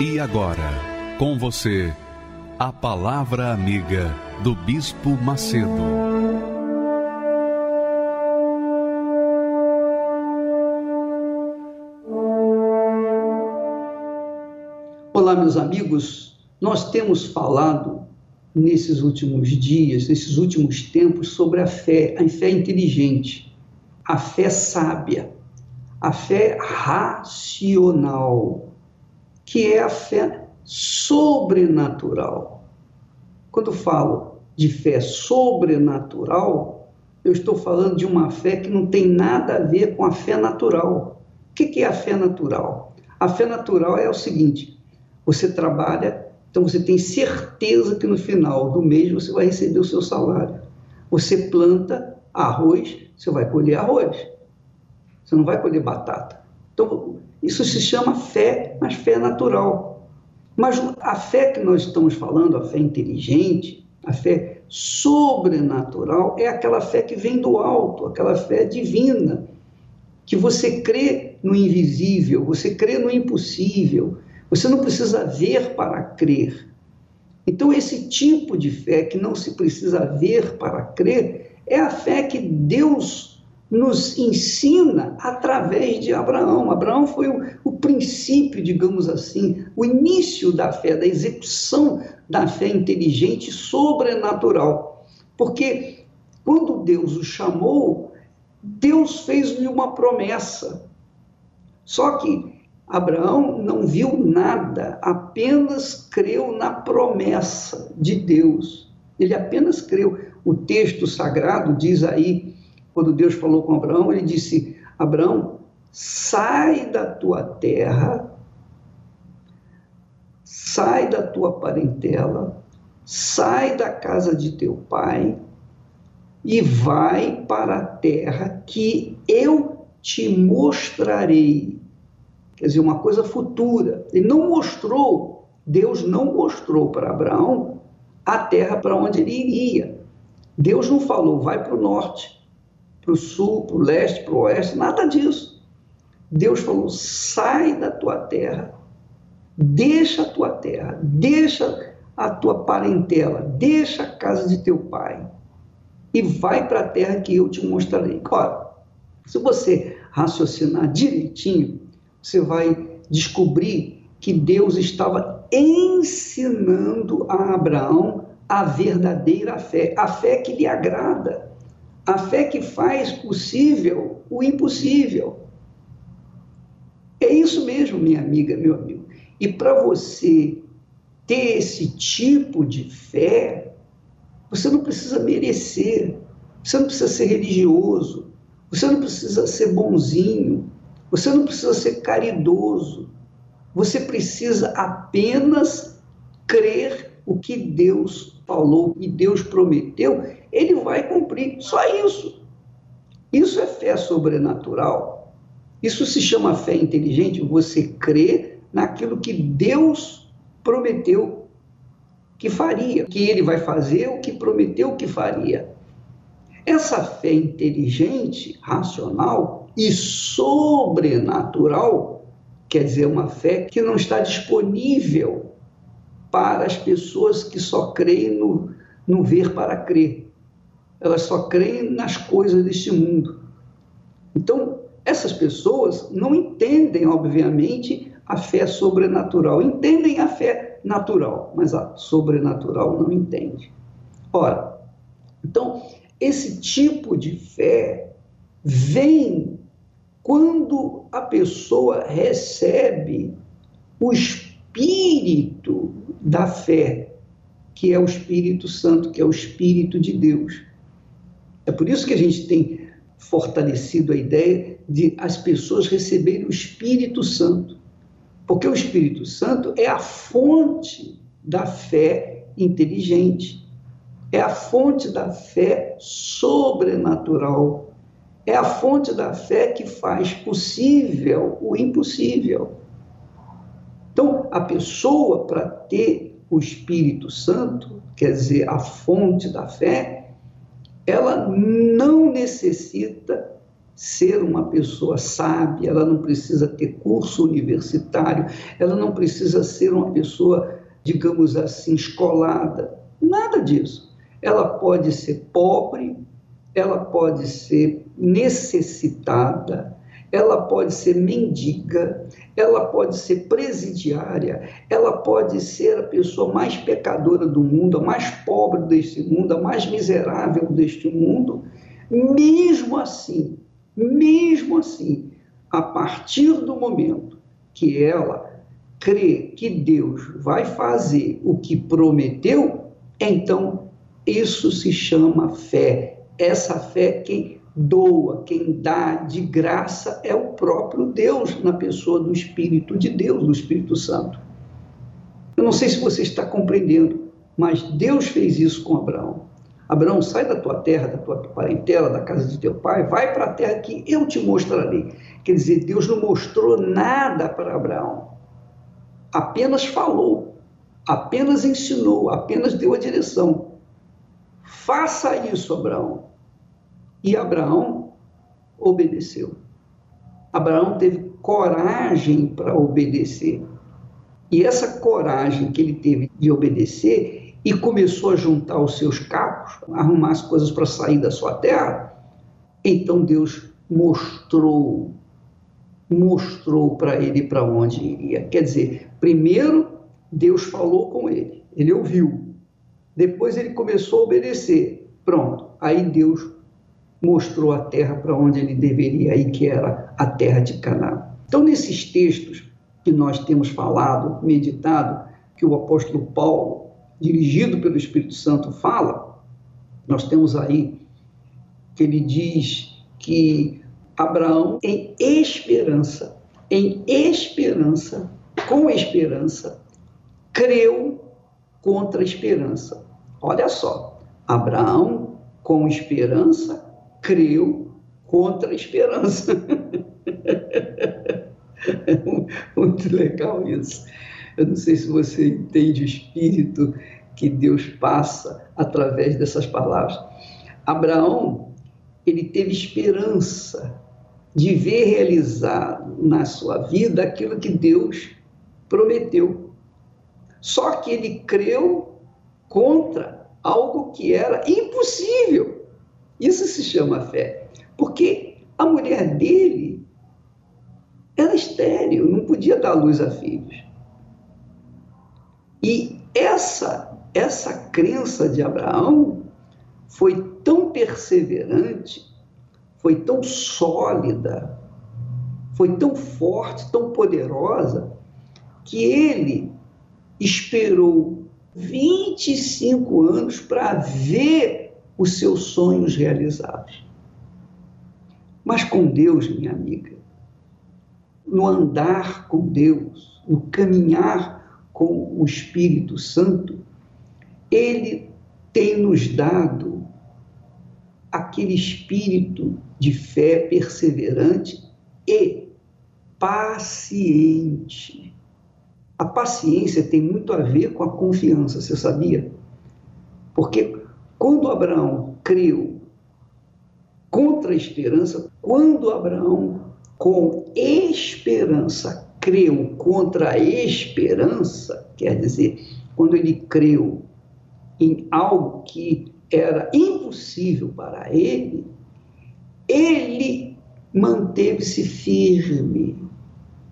E agora, com você, a Palavra Amiga do Bispo Macedo. Olá, meus amigos. Nós temos falado nesses últimos dias, nesses últimos tempos, sobre a fé, a fé inteligente, a fé sábia, a fé racional que é a fé sobrenatural. Quando falo de fé sobrenatural, eu estou falando de uma fé que não tem nada a ver com a fé natural. O que é a fé natural? A fé natural é o seguinte: você trabalha, então você tem certeza que no final do mês você vai receber o seu salário. Você planta arroz, você vai colher arroz. Você não vai colher batata. Então, isso se chama fé, mas fé natural. Mas a fé que nós estamos falando, a fé inteligente, a fé sobrenatural, é aquela fé que vem do alto, aquela fé divina, que você crê no invisível, você crê no impossível, você não precisa ver para crer. Então, esse tipo de fé que não se precisa ver para crer é a fé que Deus nos ensina através de Abraão. Abraão foi o, o, princípio, digamos assim, o início da fé, da execução da fé inteligente sobrenatural. Porque quando Deus o chamou, Deus fez-lhe uma promessa. Só que Abraão não viu nada, apenas creu na promessa de Deus. Ele apenas creu. O texto sagrado diz aí quando Deus falou com Abraão, ele disse: Abraão, sai da tua terra, sai da tua parentela, sai da casa de teu pai e vai para a terra que eu te mostrarei. Quer dizer, uma coisa futura. Ele não mostrou, Deus não mostrou para Abraão a terra para onde ele iria. Deus não falou, vai para o norte para o sul, para o leste, para o oeste, nada disso. Deus falou: sai da tua terra, deixa a tua terra, deixa a tua parentela, deixa a casa de teu pai e vai para a terra que eu te mostrarei. Ora, se você raciocinar direitinho, você vai descobrir que Deus estava ensinando a Abraão a verdadeira fé, a fé que lhe agrada. A fé que faz possível o impossível. É isso mesmo, minha amiga, meu amigo. E para você ter esse tipo de fé, você não precisa merecer, você não precisa ser religioso, você não precisa ser bonzinho, você não precisa ser caridoso, você precisa apenas crer o que Deus falou e Deus prometeu ele vai cumprir. Só isso. Isso é fé sobrenatural. Isso se chama fé inteligente. Você crê naquilo que Deus prometeu que faria, que ele vai fazer o que prometeu que faria. Essa fé inteligente, racional e sobrenatural, quer dizer, uma fé que não está disponível para as pessoas que só creem no, no ver para crer elas só creem nas coisas deste mundo. Então, essas pessoas não entendem, obviamente, a fé sobrenatural. Entendem a fé natural, mas a sobrenatural não entende. Ora, então, esse tipo de fé vem quando a pessoa recebe o espírito da fé, que é o Espírito Santo, que é o Espírito de Deus. É por isso que a gente tem fortalecido a ideia de as pessoas receberem o Espírito Santo. Porque o Espírito Santo é a fonte da fé inteligente, é a fonte da fé sobrenatural, é a fonte da fé que faz possível o impossível. Então, a pessoa, para ter o Espírito Santo, quer dizer, a fonte da fé, ela não necessita ser uma pessoa sábia, ela não precisa ter curso universitário, ela não precisa ser uma pessoa, digamos assim, escolada. Nada disso. Ela pode ser pobre, ela pode ser necessitada, ela pode ser mendiga, ela pode ser presidiária, ela pode ser a pessoa mais pecadora do mundo, a mais pobre deste mundo, a mais miserável deste mundo. Mesmo assim, mesmo assim, a partir do momento que ela crê que Deus vai fazer o que prometeu, então isso se chama fé. Essa fé que doa, quem dá de graça é o próprio Deus, na pessoa do Espírito de Deus, do Espírito Santo. Eu não sei se você está compreendendo, mas Deus fez isso com Abraão. Abraão, sai da tua terra, da tua parentela, da casa de teu pai, vai para a terra que eu te mostrarei. Quer dizer, Deus não mostrou nada para Abraão, apenas falou, apenas ensinou, apenas deu a direção. Faça isso, Abraão. E Abraão obedeceu. Abraão teve coragem para obedecer. E essa coragem que ele teve de obedecer e começou a juntar os seus cacos, arrumar as coisas para sair da sua terra, então Deus mostrou, mostrou para ele para onde iria. Quer dizer, primeiro Deus falou com ele, ele ouviu. Depois ele começou a obedecer. Pronto. Aí Deus mostrou a terra para onde ele deveria ir, que era a terra de Canaã. Então, nesses textos que nós temos falado, meditado, que o apóstolo Paulo, dirigido pelo Espírito Santo, fala, nós temos aí que ele diz que Abraão, em esperança, em esperança, com esperança, creu contra a esperança. Olha só, Abraão, com esperança, creu contra a esperança. Muito legal isso. Eu não sei se você entende o espírito que Deus passa através dessas palavras. Abraão, ele teve esperança de ver realizado na sua vida aquilo que Deus prometeu. Só que ele creu contra algo que era impossível. Isso se chama fé. Porque a mulher dele era estéril, não podia dar luz a filhos. E essa, essa crença de Abraão foi tão perseverante, foi tão sólida, foi tão forte, tão poderosa, que ele esperou 25 anos para ver os seus sonhos realizados. Mas com Deus, minha amiga, no andar com Deus, no caminhar com o Espírito Santo, Ele tem nos dado aquele espírito de fé perseverante e paciente. A paciência tem muito a ver com a confiança, você sabia? Porque quando Abraão creu contra a esperança, quando Abraão com esperança creu contra a esperança, quer dizer, quando ele creu em algo que era impossível para ele, ele manteve-se firme,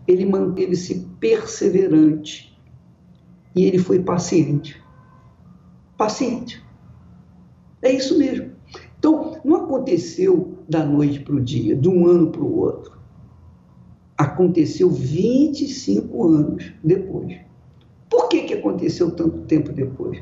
ele manteve-se perseverante e ele foi paciente. Paciente. É isso mesmo. Então, não aconteceu da noite para o dia, de um ano para o outro. Aconteceu 25 anos depois. Por que, que aconteceu tanto tempo depois?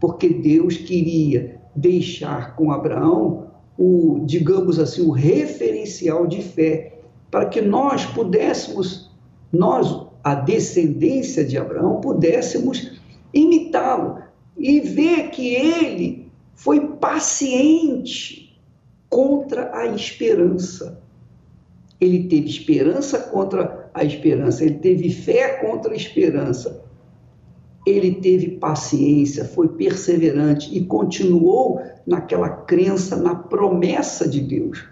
Porque Deus queria deixar com Abraão o, digamos assim, o referencial de fé, para que nós pudéssemos, nós, a descendência de Abraão, pudéssemos imitá-lo e ver que ele foi paciente contra a esperança. Ele teve esperança contra a esperança, ele teve fé contra a esperança. Ele teve paciência, foi perseverante e continuou naquela crença na promessa de Deus.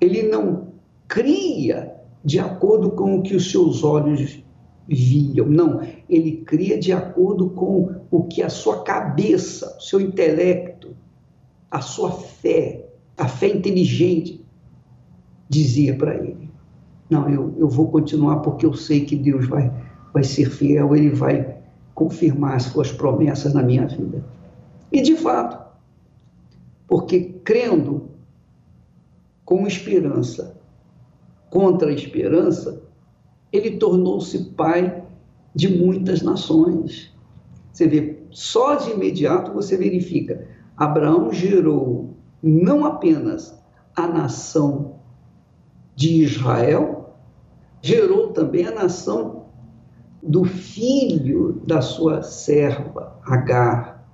Ele não cria de acordo com o que os seus olhos viam, não. Ele cria de acordo com o que a sua cabeça, o seu intelecto, a sua fé, a fé inteligente dizia para ele. Não, eu, eu vou continuar porque eu sei que Deus vai, vai ser fiel, ele vai confirmar as suas promessas na minha vida. E de fato, porque crendo com esperança contra a esperança, ele tornou-se pai de muitas nações. Você vê, só de imediato você verifica, Abraão gerou não apenas a nação de Israel, gerou também a nação do filho da sua serva, Agar,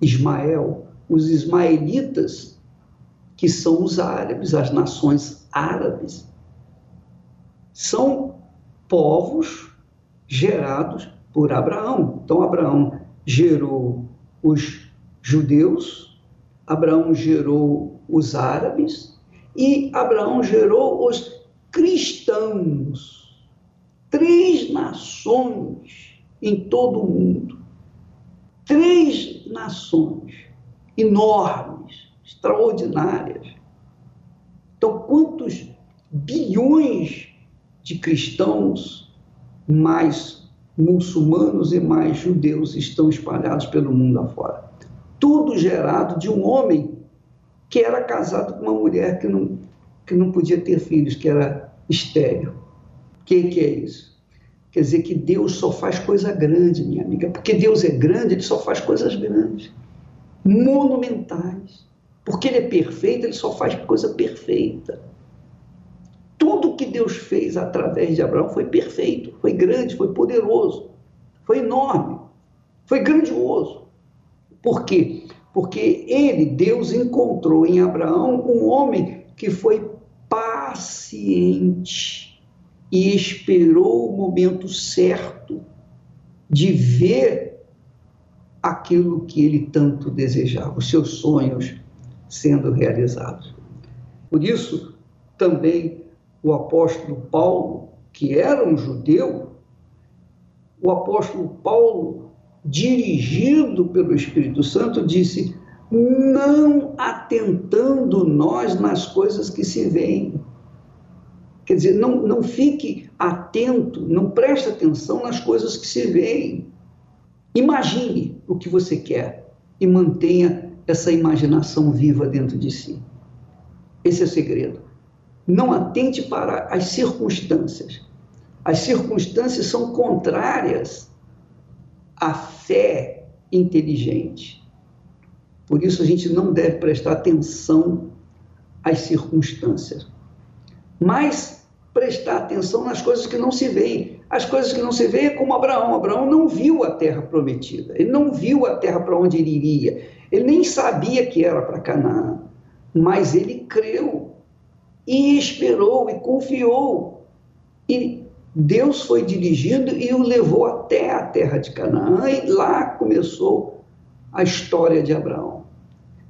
Ismael, os ismaelitas, que são os árabes, as nações árabes, são povos gerados por Abraão. Então, Abraão gerou os judeus, Abraão gerou os árabes e Abraão gerou os cristãos. Três nações em todo o mundo. Três nações enormes, extraordinárias. Então, quantos bilhões de cristãos, mais muçulmanos e mais judeus estão espalhados pelo mundo afora? Tudo gerado de um homem que era casado com uma mulher que não, que não podia ter filhos, que era estéreo. O que, que é isso? Quer dizer que Deus só faz coisa grande, minha amiga. Porque Deus é grande, ele só faz coisas grandes monumentais. Porque ele é perfeito, ele só faz coisa perfeita. Tudo que Deus fez através de Abraão foi perfeito, foi grande, foi poderoso, foi enorme, foi grandioso. Por quê? Porque ele, Deus, encontrou em Abraão um homem que foi paciente e esperou o momento certo de ver aquilo que ele tanto desejava, os seus sonhos sendo realizados. Por isso, também o apóstolo Paulo, que era um judeu, o apóstolo Paulo, dirigido pelo Espírito Santo, disse: não atentando nós nas coisas que se veem. Quer dizer, não, não fique atento, não preste atenção nas coisas que se veem. Imagine o que você quer e mantenha essa imaginação viva dentro de si. Esse é o segredo. Não atente para as circunstâncias. As circunstâncias são contrárias à fé inteligente. Por isso a gente não deve prestar atenção às circunstâncias. Mas prestar atenção nas coisas que não se veem. As coisas que não se veem é como Abraão. Abraão não viu a terra prometida, ele não viu a terra para onde ele iria, ele nem sabia que era para Canaã, mas ele creu e esperou e confiou. E Deus foi dirigindo e o levou até a terra de Canaã, e lá começou a história de Abraão.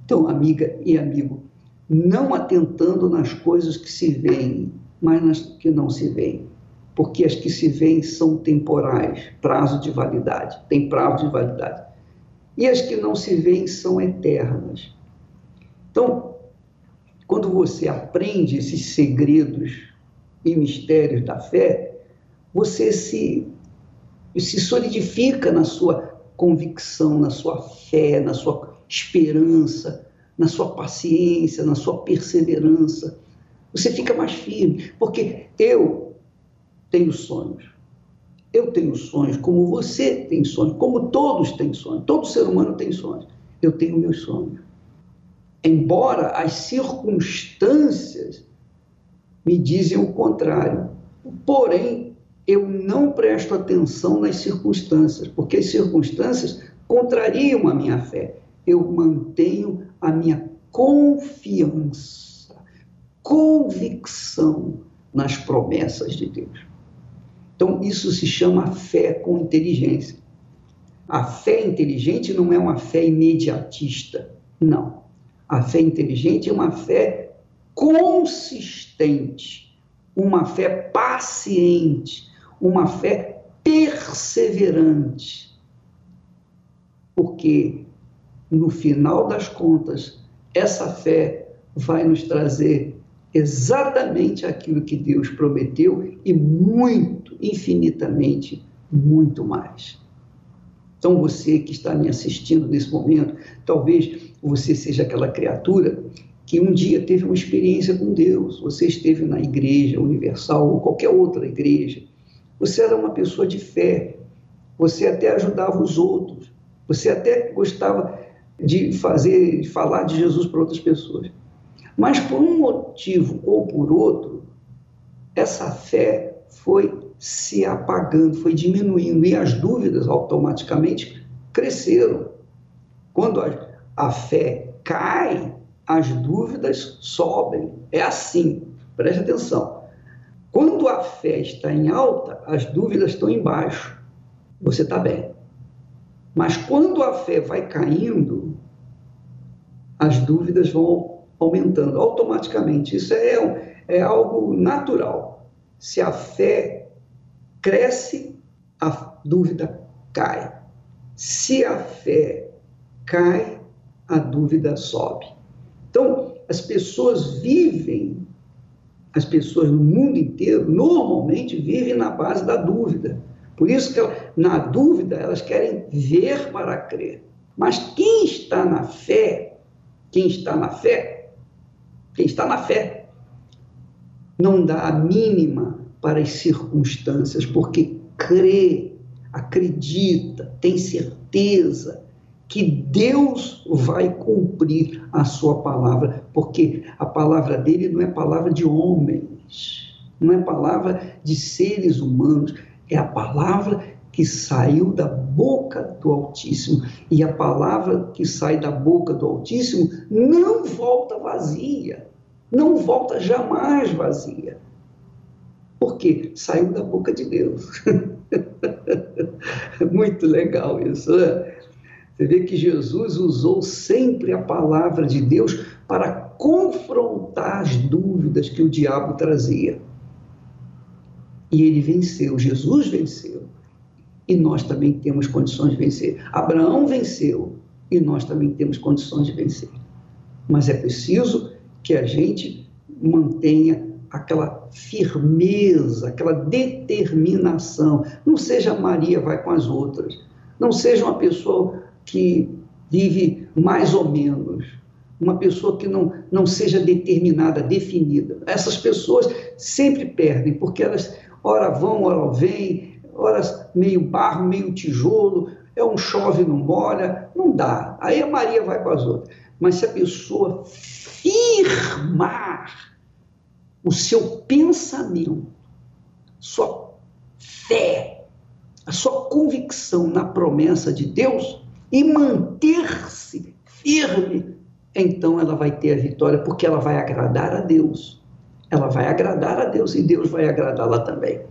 Então, amiga e amigo, não atentando nas coisas que se veem, mas nas que não se veem. Porque as que se veem são temporais, prazo de validade, tem prazo de validade. E as que não se veem são eternas. Então, quando você aprende esses segredos e mistérios da fé, você se, se solidifica na sua convicção, na sua fé, na sua esperança, na sua paciência, na sua perseverança você fica mais firme, porque eu tenho sonhos. Eu tenho sonhos, como você tem sonhos, como todos têm sonhos. Todo ser humano tem sonhos. Eu tenho meus sonhos. Embora as circunstâncias me dizem o contrário. Porém, eu não presto atenção nas circunstâncias, porque as circunstâncias contrariam a minha fé. Eu mantenho a minha confiança, convicção nas promessas de Deus. Então, isso se chama fé com inteligência. A fé inteligente não é uma fé imediatista, não. A fé inteligente é uma fé consistente, uma fé paciente, uma fé perseverante. Porque, no final das contas, essa fé vai nos trazer exatamente aquilo que Deus prometeu e muito, infinitamente, muito mais. Então, você que está me assistindo nesse momento, talvez você seja aquela criatura que um dia teve uma experiência com Deus, você esteve na igreja universal ou qualquer outra igreja, você era uma pessoa de fé, você até ajudava os outros, você até gostava de fazer, de falar de Jesus para outras pessoas. Mas por um motivo ou por outro, essa fé foi se apagando, foi diminuindo e as dúvidas automaticamente cresceram. Quando a, a fé cai, as dúvidas sobem. É assim, preste atenção. Quando a fé está em alta, as dúvidas estão embaixo. Você está bem. Mas quando a fé vai caindo, as dúvidas vão aumentando automaticamente. Isso é, é algo natural. Se a fé cresce, a dúvida cai. Se a fé cai, a dúvida sobe. Então, as pessoas vivem, as pessoas no mundo inteiro, normalmente vivem na base da dúvida. Por isso que, na dúvida, elas querem ver para crer. Mas quem está na fé, quem está na fé, quem está na fé não dá a mínima para as circunstâncias, porque crê, acredita, tem certeza que Deus vai cumprir a sua palavra, porque a palavra dele não é palavra de homens, não é palavra de seres humanos, é a palavra que saiu da boca do Altíssimo. E a palavra que sai da boca do Altíssimo não volta vazia, não volta jamais vazia. Porque saiu da boca de Deus. Muito legal isso, né? Você vê que Jesus usou sempre a palavra de Deus para confrontar as dúvidas que o diabo trazia. E ele venceu, Jesus venceu e nós também temos condições de vencer. Abraão venceu e nós também temos condições de vencer. Mas é preciso que a gente mantenha aquela firmeza, aquela determinação. Não seja Maria vai com as outras. Não seja uma pessoa que vive mais ou menos. Uma pessoa que não, não seja determinada, definida. Essas pessoas sempre perdem, porque elas ora vão, ora vêm, horas meio barro, meio tijolo, é um chove, não molha, não dá. Aí a Maria vai com as outras. Mas se a pessoa firmar o seu pensamento, sua fé, a sua convicção na promessa de Deus e manter-se firme, então ela vai ter a vitória, porque ela vai agradar a Deus. Ela vai agradar a Deus e Deus vai agradá-la também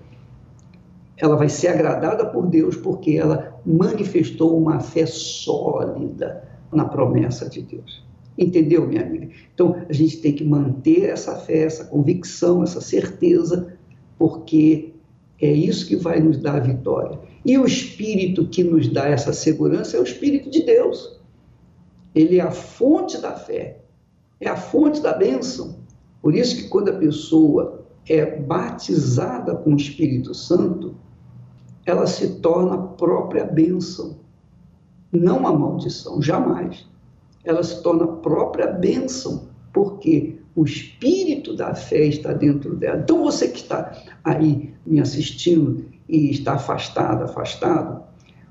ela vai ser agradada por Deus porque ela manifestou uma fé sólida na promessa de Deus. Entendeu, minha amiga? Então, a gente tem que manter essa fé, essa convicção, essa certeza, porque é isso que vai nos dar a vitória. E o Espírito que nos dá essa segurança é o Espírito de Deus. Ele é a fonte da fé, é a fonte da bênção. Por isso que quando a pessoa é batizada com o Espírito Santo, ela se torna a própria bênção, não uma maldição, jamais. Ela se torna própria bênção, porque o espírito da fé está dentro dela. Então, você que está aí me assistindo e está afastado, afastado,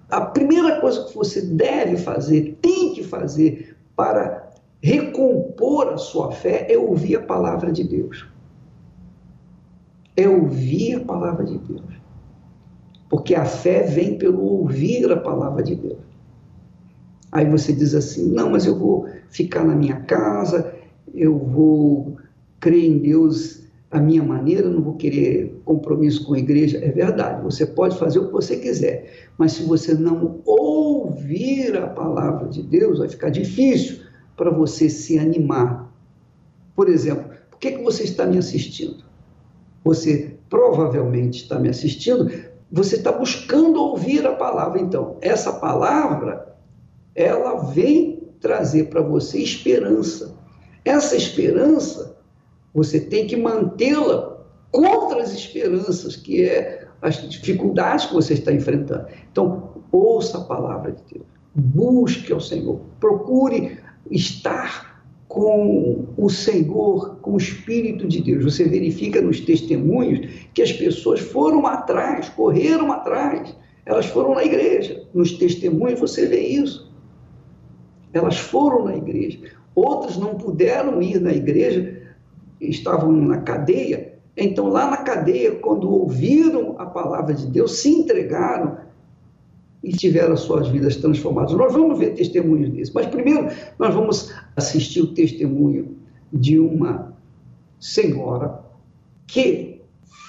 a primeira coisa que você deve fazer, tem que fazer para recompor a sua fé é ouvir a palavra de Deus. É ouvir a palavra de Deus. Porque a fé vem pelo ouvir a palavra de Deus. Aí você diz assim: não, mas eu vou ficar na minha casa, eu vou crer em Deus a minha maneira, não vou querer compromisso com a igreja. É verdade, você pode fazer o que você quiser, mas se você não ouvir a palavra de Deus, vai ficar difícil para você se animar. Por exemplo, por que, que você está me assistindo? Você provavelmente está me assistindo, você está buscando ouvir a palavra. Então, essa palavra, ela vem trazer para você esperança. Essa esperança você tem que mantê-la contra as esperanças, que é as dificuldades que você está enfrentando. Então, ouça a palavra de Deus, busque ao Senhor, procure estar com o Senhor, com o Espírito de Deus. Você verifica nos testemunhos que as pessoas foram atrás, correram atrás, elas foram na igreja. Nos testemunhos você vê isso. Elas foram na igreja. Outras não puderam ir na igreja estavam na cadeia, então lá na cadeia, quando ouviram a palavra de Deus, se entregaram e tiveram suas vidas transformadas. Nós vamos ver testemunhos desse, mas primeiro nós vamos assistir o testemunho de uma senhora que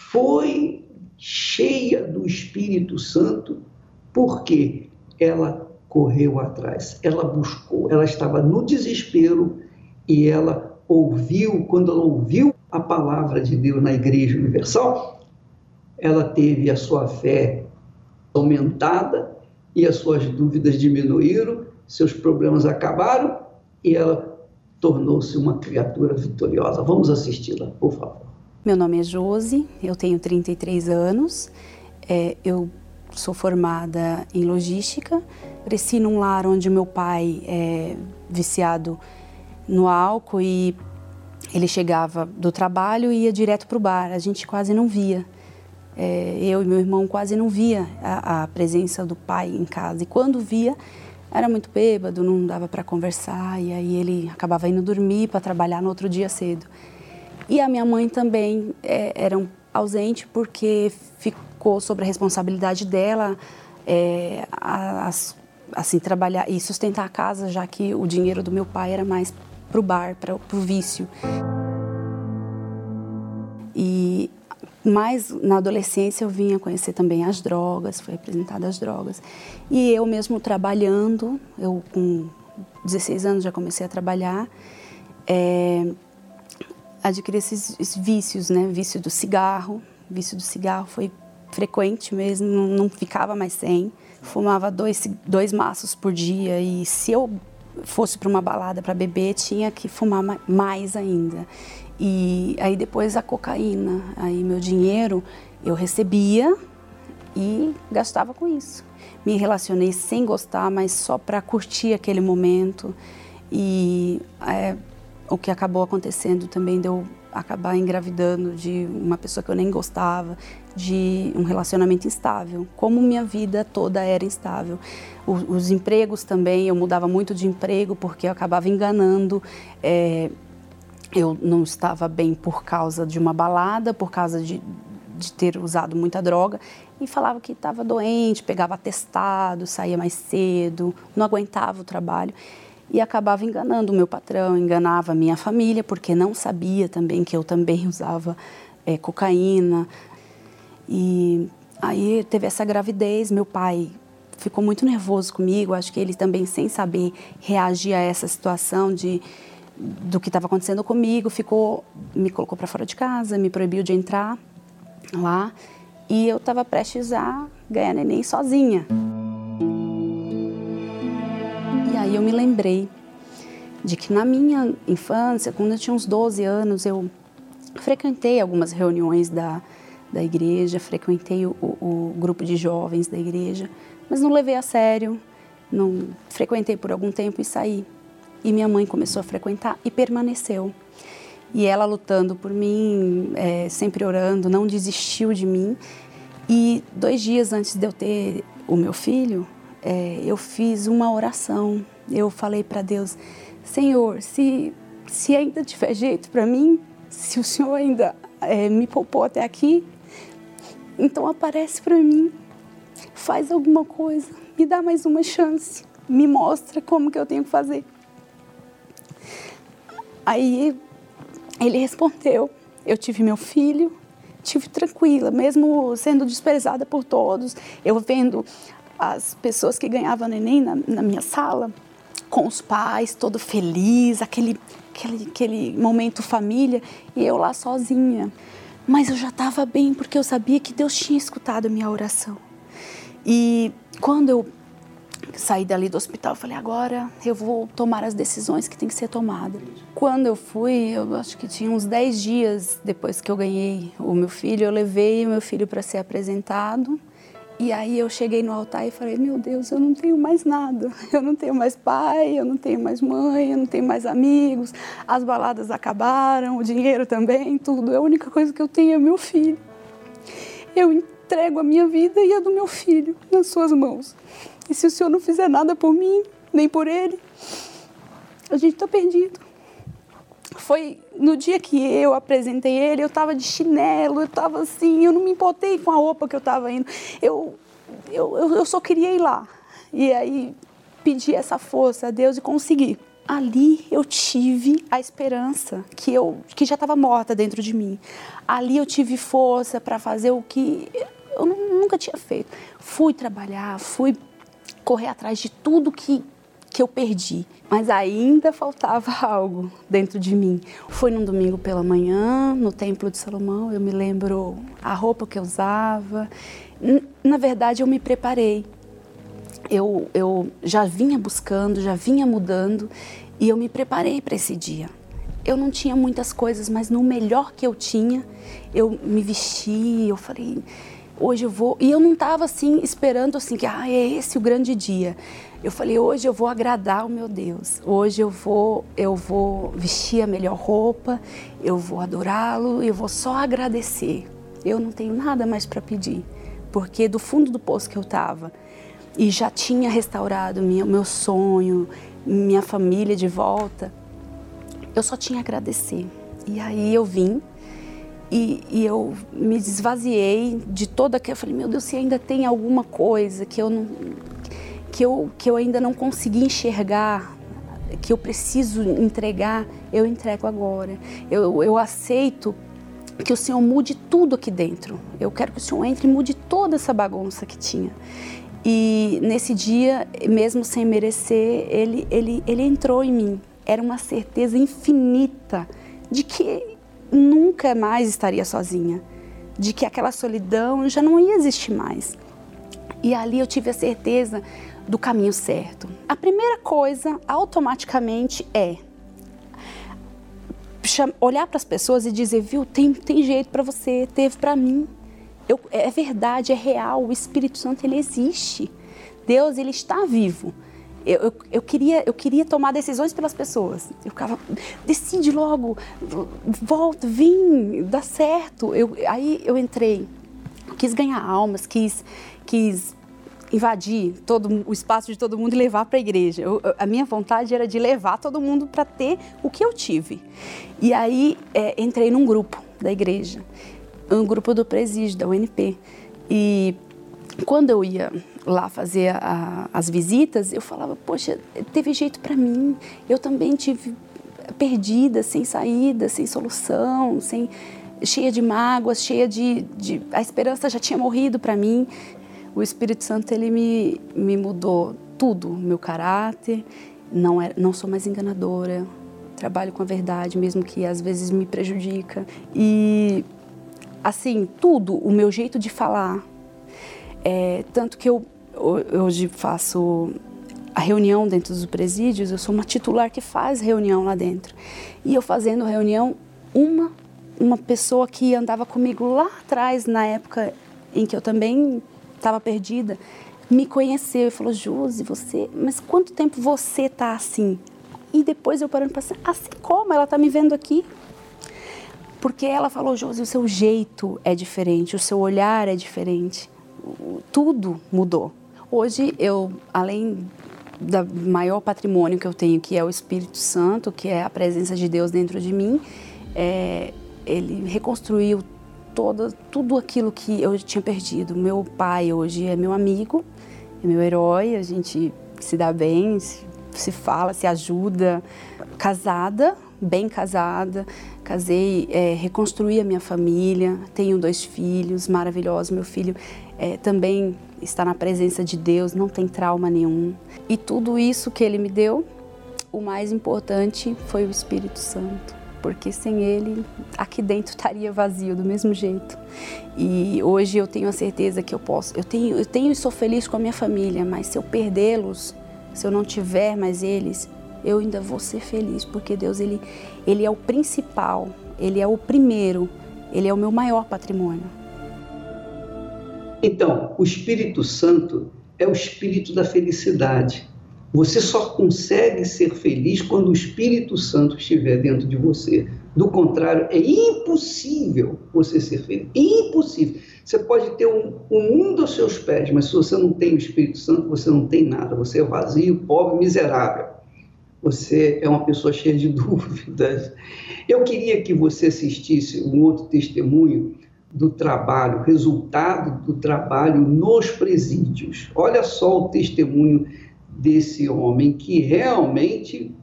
foi cheia do Espírito Santo porque ela correu atrás, ela buscou, ela estava no desespero e ela ouviu, quando ela ouviu a palavra de Deus na Igreja Universal, ela teve a sua fé aumentada e as suas dúvidas diminuíram, seus problemas acabaram e ela tornou-se uma criatura vitoriosa. Vamos assisti-la, por favor. Meu nome é Josi, eu tenho 33 anos, é, eu sou formada em logística, cresci num lar onde meu pai é viciado no álcool e ele chegava do trabalho e ia direto para o bar. A gente quase não via. É, eu e meu irmão quase não via a, a, presença do pai em casa. E quando via, era muito bêbado, não dava para conversar. E aí ele acabava indo dormir para trabalhar no outro dia cedo. E a minha mãe também é, era ausente porque ficou sobre a responsabilidade dela é, assim trabalhar e sustentar a casa, já que o dinheiro do meu pai era mais para o bar, para o vício. E mais na adolescência eu vinha conhecer também as drogas, foi apresentada as drogas. E eu mesmo trabalhando, eu com 16 anos já comecei a trabalhar, é, adquiri esses, vícios, né? Vício do cigarro, vício do cigarro foi frequente mesmo, não, ficava mais sem. Fumava dois, dois maços por dia e se eu fosse para uma balada para beber, tinha que fumar mais ainda. E aí depois a cocaína, aí meu dinheiro eu recebia e gastava com isso. Me relacionei sem gostar, mas só para curtir aquele momento. E é, o que acabou acontecendo também deu acabar engravidando de uma pessoa que eu nem gostava, de um relacionamento instável, como minha vida toda era instável. O, os empregos também, eu mudava muito de emprego porque eu acabava enganando. É, eu não estava bem por causa de uma balada, por causa de, de ter usado muita droga e falava que estava doente, pegava atestado, saía mais cedo, não aguentava o trabalho e acabava enganando o meu patrão, enganava a minha família, porque não sabia também que eu também usava é, cocaína. E aí teve essa gravidez, meu pai ficou muito nervoso comigo, acho que ele também sem saber reagir a essa situação de do que estava acontecendo comigo, ficou me colocou para fora de casa, me proibiu de entrar lá e eu estava prestes a ganhar neném sozinha. E aí eu me lembrei de que na minha infância, quando eu tinha uns 12 anos, eu frequentei algumas reuniões da, da igreja, frequentei o, o, grupo de jovens da igreja, mas não levei a sério, não frequentei por algum tempo e saí. E minha mãe começou a frequentar e permaneceu. E ela lutando por mim, é, sempre orando, não desistiu de mim. E dois dias antes de eu ter o meu filho, é, eu fiz uma oração. Eu falei para Deus: Senhor, se, se ainda tiver jeito para mim, se o Senhor ainda é, me poupou até aqui, então aparece para mim, faz alguma coisa, me dá mais uma chance, me mostra como que eu tenho que fazer. Aí ele respondeu, eu tive meu filho, tive tranquila, mesmo sendo desprezada por todos, eu vendo as pessoas que ganhavam neném na, na minha sala, com os pais, todo feliz, aquele, aquele, aquele momento família, e eu lá sozinha. Mas eu já estava bem, porque eu sabia que Deus tinha escutado a minha oração. E quando eu saí dali do hospital, eu falei, agora eu vou tomar as decisões que tem que ser tomadas. Quando eu fui, eu acho que tinha uns 10 dias depois que eu ganhei o meu filho, eu levei o meu filho para ser apresentado. E aí eu cheguei no altar e falei: Meu Deus, eu não tenho mais nada. Eu não tenho mais pai, eu não tenho mais mãe, eu não tenho mais amigos. As baladas acabaram, o dinheiro também, tudo. A única coisa que eu tenho é meu filho. Eu entrego a minha vida e a do meu filho nas suas mãos. E se o Senhor não fizer nada por mim, nem por ele, a gente está perdido. Foi no dia que eu apresentei ele, eu estava de chinelo, eu estava assim, eu não me importei com a roupa que eu estava indo. Eu, eu, eu só queria ir lá. E aí pedi essa força a Deus e consegui. Ali eu tive a esperança que eu que já estava morta dentro de mim. Ali eu tive força para fazer o que eu nunca tinha feito. Fui trabalhar, fui correr atrás de tudo que que eu perdi, mas ainda faltava algo dentro de mim. Foi num domingo pela manhã, no Templo de Salomão, eu me lembro a roupa que eu usava. Na verdade, eu me preparei. Eu, eu já vinha buscando, já vinha mudando e eu me preparei para esse dia. Eu não tinha muitas coisas, mas no melhor que eu tinha, eu me vesti, eu falei, hoje eu vou. E eu não estava assim esperando assim que ah, é esse o grande dia. Eu falei, hoje eu vou agradar o meu Deus. Hoje eu vou, eu vou vestir a melhor roupa, eu vou adorá-lo, eu vou só agradecer. Eu não tenho nada mais para pedir, porque do fundo do poço que eu estava e já tinha restaurado minha, meu sonho, minha família de volta, eu só tinha a agradecer. E aí eu vim e, e, eu me esvaziei de toda aquela. Eu falei, meu Deus, se ainda tem alguma coisa que eu não, que eu, que eu ainda não consegui enxergar, que eu preciso entregar, eu entrego agora. Eu, eu aceito que o Senhor mude tudo aqui dentro. Eu quero que o Senhor entre e mude toda essa bagunça que tinha. E nesse dia, mesmo sem merecer, ele, ele, ele entrou em mim. Era uma certeza infinita de que nunca mais estaria sozinha, de que aquela solidão já não ia existir mais. E ali eu tive a certeza do caminho certo. A primeira coisa, automaticamente, é olhar para as pessoas e dizer, viu, tem, tem jeito para você, teve para mim. Eu, é verdade, é real, o Espírito Santo, ele existe. Deus, ele está vivo. Eu, eu, eu, queria, eu queria tomar decisões pelas pessoas. Eu ficava, decide logo, volta, vim, dá certo. Eu, aí eu entrei, quis ganhar almas, quis, quis invadir todo o espaço de todo mundo e levar para a igreja. Eu, a minha vontade era de levar todo mundo para ter o que eu tive. E aí é, entrei num grupo da igreja, um grupo do presídio da UNP. E quando eu ia lá fazer a, as visitas, eu falava, poxa, teve jeito para mim. Eu também tive perdida, sem saída, sem solução, sem cheia de mágoas, cheia de, de a esperança já tinha morrido para mim o Espírito Santo ele me, me mudou tudo, meu caráter, não, é, não sou mais enganadora, trabalho com a verdade, mesmo que às vezes me prejudica. E, assim, tudo, o meu jeito de falar. É, tanto que eu hoje faço a reunião dentro dos presídios, eu sou uma titular que faz reunião lá dentro. E eu fazendo reunião, uma, uma pessoa que andava comigo lá atrás, na época em que eu também estava perdida, me conheceu e falou: Josi, você, mas quanto tempo você tá assim? E depois eu parando para assim como ela tá me vendo aqui? Porque ela falou: Josi, o seu jeito é diferente, o seu olhar é diferente, tudo mudou. Hoje eu, além da maior patrimônio que eu tenho, que é o Espírito Santo, que é a presença de Deus dentro de mim, é, ele reconstruiu tudo aquilo que eu tinha perdido. Meu pai hoje é meu amigo, é meu herói, a gente se dá bem, se, se fala, se ajuda. Casada, bem casada, casei, é, reconstruí a minha família, tenho dois filhos maravilhosos. Meu filho é, também está na presença de Deus, não tem trauma nenhum. E tudo isso que ele me deu, o mais importante foi o Espírito Santo porque sem ele aqui dentro estaria vazio do mesmo jeito. E hoje eu tenho a certeza que eu posso, eu tenho, eu tenho e sou feliz com a minha família, mas se eu perdê-los, se eu não tiver mais eles, eu ainda vou ser feliz, porque Deus ele, ele é o principal, ele é o primeiro, ele é o meu maior patrimônio. Então, o Espírito Santo é o espírito da felicidade. Você só consegue ser feliz quando o Espírito Santo estiver dentro de você. Do contrário, é impossível você ser feliz. Impossível. Você pode ter um, um mundo aos seus pés, mas se você não tem o Espírito Santo, você não tem nada. Você é vazio, pobre, miserável. Você é uma pessoa cheia de dúvidas. Eu queria que você assistisse um outro testemunho do trabalho, resultado do trabalho nos presídios. Olha só o testemunho desse homem que realmente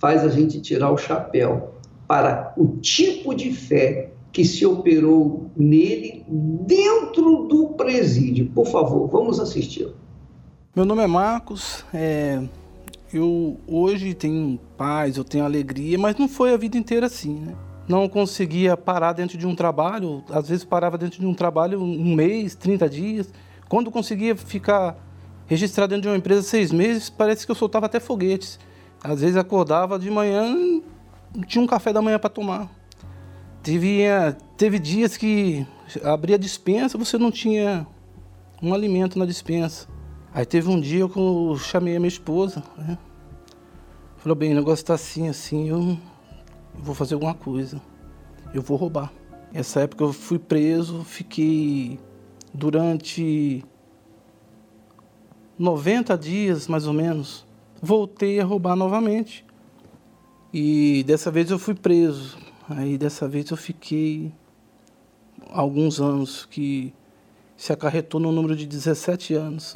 faz a gente tirar o chapéu para o tipo de fé que se operou nele dentro do presídio. Por favor, vamos assistir. Meu nome é Marcos. É, eu hoje tenho paz, eu tenho alegria, mas não foi a vida inteira assim, né? Não conseguia parar dentro de um trabalho, às vezes parava dentro de um trabalho um mês, 30 dias. Quando conseguia ficar registrado dentro de uma empresa seis meses, parece que eu soltava até foguetes. Às vezes acordava de manhã, tinha um café da manhã para tomar. Teve, teve dias que abria a dispensa, você não tinha um alimento na dispensa. Aí teve um dia que eu chamei a minha esposa, né? Falou, bem, o negócio está assim, assim, eu, vou fazer alguma coisa. Eu vou roubar. Essa época eu fui preso, fiquei durante 90 dias, mais ou menos, voltei a roubar novamente. E dessa vez eu fui preso. Aí dessa vez eu fiquei alguns anos, que se acarretou no número de 17 anos.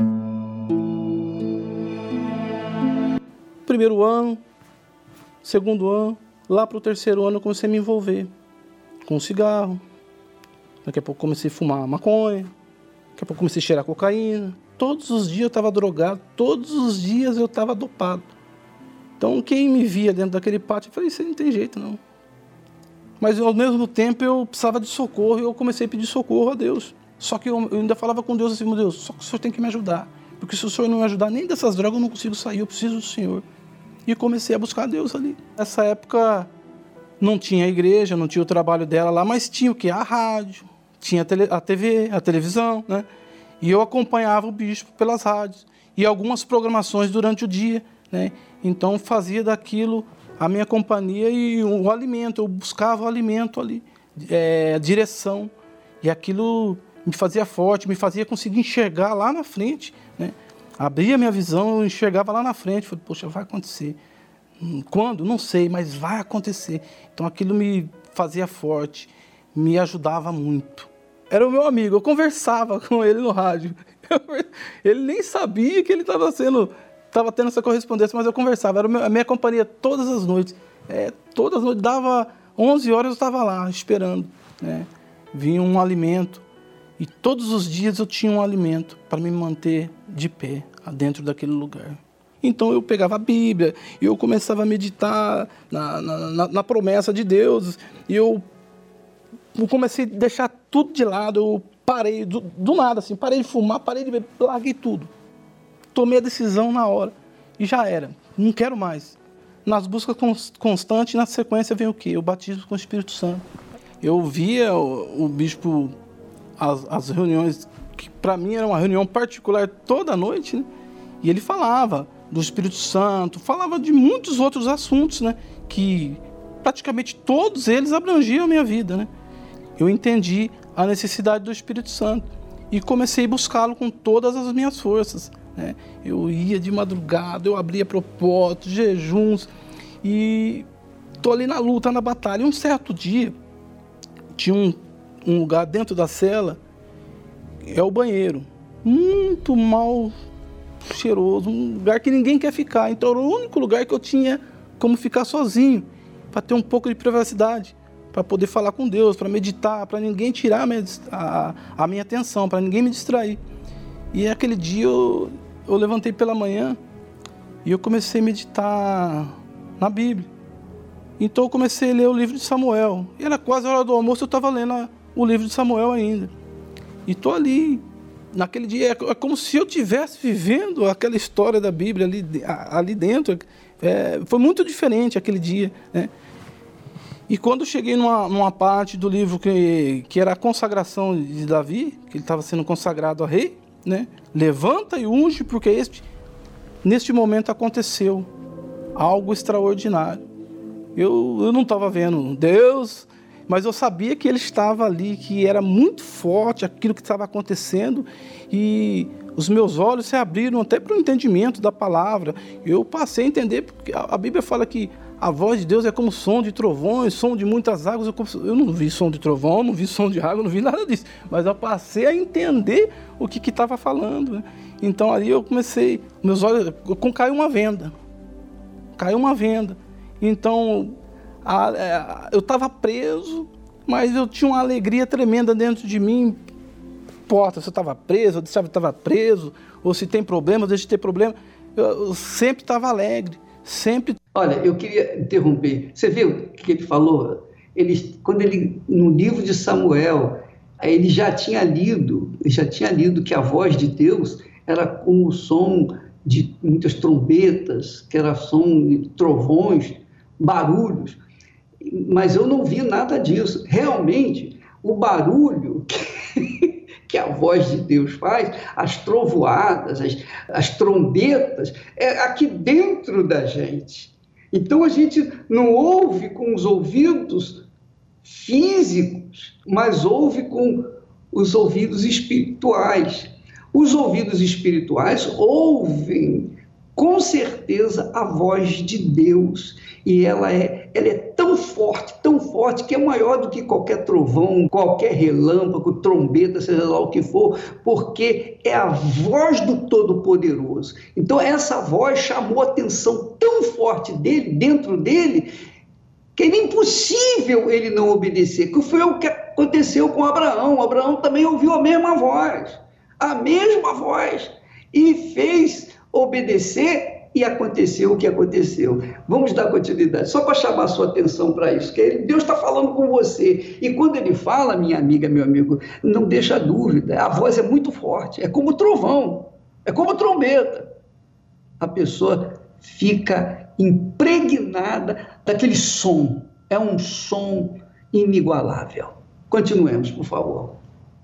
Primeiro ano, segundo ano, lá para o terceiro ano eu comecei a me envolver com cigarro. Daqui a pouco comecei a fumar maconha. Daqui a pouco comecei a cheirar cocaína. Todos os dias eu estava drogado, todos os dias eu estava dopado. Então quem me via dentro daquele pátio, eu falei, isso não tem jeito não. Mas ao mesmo tempo eu precisava de socorro e eu comecei a pedir socorro a Deus. Só que eu, eu ainda falava com Deus assim, meu Deus, só que o Senhor tem que me ajudar. Porque se o Senhor não me ajudar, nem dessas drogas eu não consigo sair, eu preciso do Senhor. E comecei a buscar Deus ali. Nessa época não tinha a igreja, não tinha o trabalho dela lá, mas tinha o que? A rádio, tinha a, tele, a TV, a televisão, né? E eu acompanhava o bispo pelas rádios e algumas programações durante o dia, né? Então fazia daquilo a minha companhia e o alimento, eu buscava o alimento ali, é, direção. E aquilo me fazia forte, me fazia conseguir enxergar lá na frente, né? Abria minha visão, eu enxergava lá na frente, falei, poxa, vai acontecer. Quando? Não sei, mas vai acontecer. Então aquilo me fazia forte, me ajudava muito era o meu amigo. Eu conversava com ele no rádio. ele nem sabia que ele estava sendo, estava tendo essa correspondência, mas eu conversava. Era a minha companhia todas as noites. É, todas as noites, dava 11 horas eu estava lá esperando. Né? Vinha um alimento e todos os dias eu tinha um alimento para me manter de pé dentro daquele lugar. Então eu pegava a Bíblia e eu começava a meditar na, na, na, na promessa de Deus e eu eu comecei a deixar tudo de lado, eu parei do, do, nada, assim, parei de fumar, parei de beber, larguei tudo. Tomei a decisão na hora e já era, não quero mais. Nas buscas constantes, na sequência vem o quê? O batismo com o Espírito Santo. Eu via o, o bispo, as, as, reuniões, que para mim era uma reunião particular toda noite, né? e ele falava do Espírito Santo, falava de muitos outros assuntos, né? Que praticamente todos eles abrangiam a minha vida, né? Eu entendi a necessidade do Espírito Santo e comecei a buscá-lo com todas as minhas forças. Né? Eu ia de madrugada, eu abria propósitos, jejuns e tô ali na luta, na batalha. E um certo dia tinha um, um lugar dentro da cela, é o banheiro, muito mal cheiroso, um lugar que ninguém quer ficar. Então era o único lugar que eu tinha como ficar sozinho, para ter um pouco de privacidade, para poder falar com Deus, para meditar, para ninguém tirar a minha, a, a minha atenção, para ninguém me distrair. E aquele dia eu, eu levantei pela manhã e eu comecei a meditar na Bíblia. Então eu comecei a ler o livro de Samuel. E era quase a hora do almoço, eu estava lendo o livro de Samuel ainda. E estou ali. Naquele dia, é, é como se eu estivesse vivendo aquela história da Bíblia ali, ali dentro. É, foi muito diferente aquele dia. Né? E quando cheguei numa, numa, parte do livro que, que era a consagração de Davi, que ele estava sendo consagrado a rei, né? levanta e unge, porque este, neste momento aconteceu algo extraordinário. Eu, eu não estava vendo Deus, mas eu sabia que Ele estava ali, que era muito forte aquilo que estava acontecendo e os meus olhos se abriram até para o entendimento da palavra. Eu passei a entender, porque a Bíblia fala que a voz de Deus é como som de trovões, som de muitas águas. Eu não vi som de trovão, não vi som de água, não vi nada disso. Mas eu passei a entender o que estava falando. Né? Então ali eu comecei, meus olhos, caiu uma venda. Caiu uma venda. Então, a, a, é, eu estava preso, mas eu tinha uma alegria tremenda dentro de mim. Importa se eu estava preso, eu estava preso, ou se tem problema, deixa de ter problema. Eu, eu sempre estava alegre, sempre. Olha, eu queria interromper. Você viu o que ele falou? Ele, quando ele, no livro de Samuel, ele já tinha lido, já tinha lido que a voz de Deus era como o som de muitas trombetas, que era som de trovões barulhos, mas eu não vi nada disso. Realmente, o barulho que, que a voz de Deus faz, as trovoadas, as, as trombetas, é aqui dentro da gente. Então a gente não ouve com os ouvidos físicos, mas ouve com os ouvidos espirituais. Os ouvidos espirituais ouvem com certeza a voz de Deus e ela é, ela é tão forte, tão forte, que é maior do que qualquer trovão, qualquer relâmpago, trombeta, seja lá o que for, porque é a voz do Todo-Poderoso. Então, essa voz chamou a atenção tão forte dele, dentro dele, que era impossível ele não obedecer, que foi o que aconteceu com Abraão. Abraão também ouviu a mesma voz, a mesma voz, e fez obedecer e aconteceu o que aconteceu. Vamos dar continuidade, só para chamar a sua atenção para isso, que Deus está falando com você. E quando ele fala, minha amiga, meu amigo, não deixa dúvida, a voz é muito forte, é como trovão, é como trombeta. A pessoa fica impregnada daquele som, é um som inigualável. Continuemos, por favor.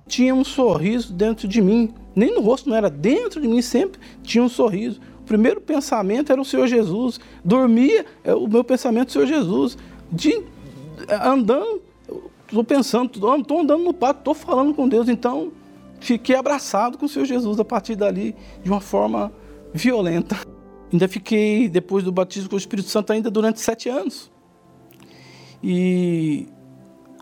Tinha um sorriso dentro de mim, nem no rosto, não era dentro de mim, sempre tinha um sorriso primeiro pensamento era o Senhor Jesus. Dormia, é o meu pensamento o Senhor Jesus. De, andando, estou pensando, estou andando no pátio, estou falando com Deus. Então, fiquei abraçado com o Senhor Jesus a partir dali, de uma forma violenta. Ainda fiquei, depois do batismo com o Espírito Santo, ainda durante sete anos. E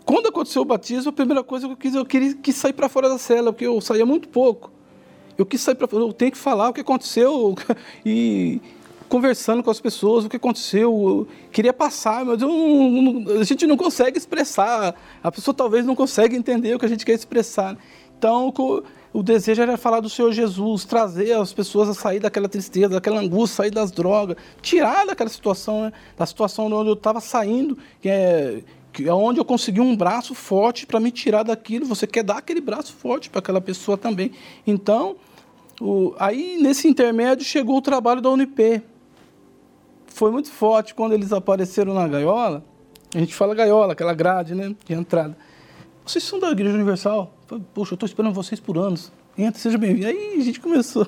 quando aconteceu o batismo, a primeira coisa que eu quis, eu queria que sair para fora da cela, porque eu saía muito pouco. Eu quis sair para eu tenho que falar o que aconteceu e conversando com as pessoas o que aconteceu. Eu queria passar, mas não, a gente não consegue expressar. A pessoa talvez não consegue entender o que a gente quer expressar. Então, o, o desejo era falar do Senhor Jesus, trazer as pessoas a sair daquela tristeza, daquela angústia, sair das drogas, tirar daquela situação, né? da situação onde eu estava saindo, que é que é onde eu consegui um braço forte para me tirar daquilo. Você quer dar aquele braço forte para aquela pessoa também. Então, o, aí, nesse intermédio, chegou o trabalho da Unip. Foi muito forte quando eles apareceram na gaiola. A gente fala gaiola, aquela grade né, de entrada. Vocês são da Igreja Universal? Poxa, eu estou esperando vocês por anos. Entra, seja bem-vindo. Aí a gente começou.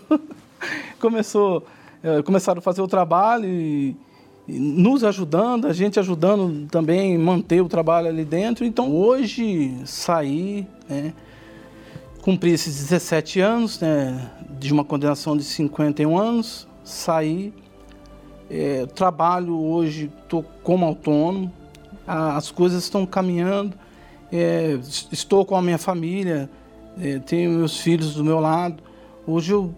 começou é, começaram a fazer o trabalho e, e, nos ajudando, a gente ajudando também manter o trabalho ali dentro. Então, hoje, sair, né, cumpri esses 17 anos, né, de uma condenação de 51 anos, saí, é, trabalho hoje, estou como autônomo, a, as coisas estão caminhando, é, estou com a minha família, é, tenho meus filhos do meu lado. Hoje eu,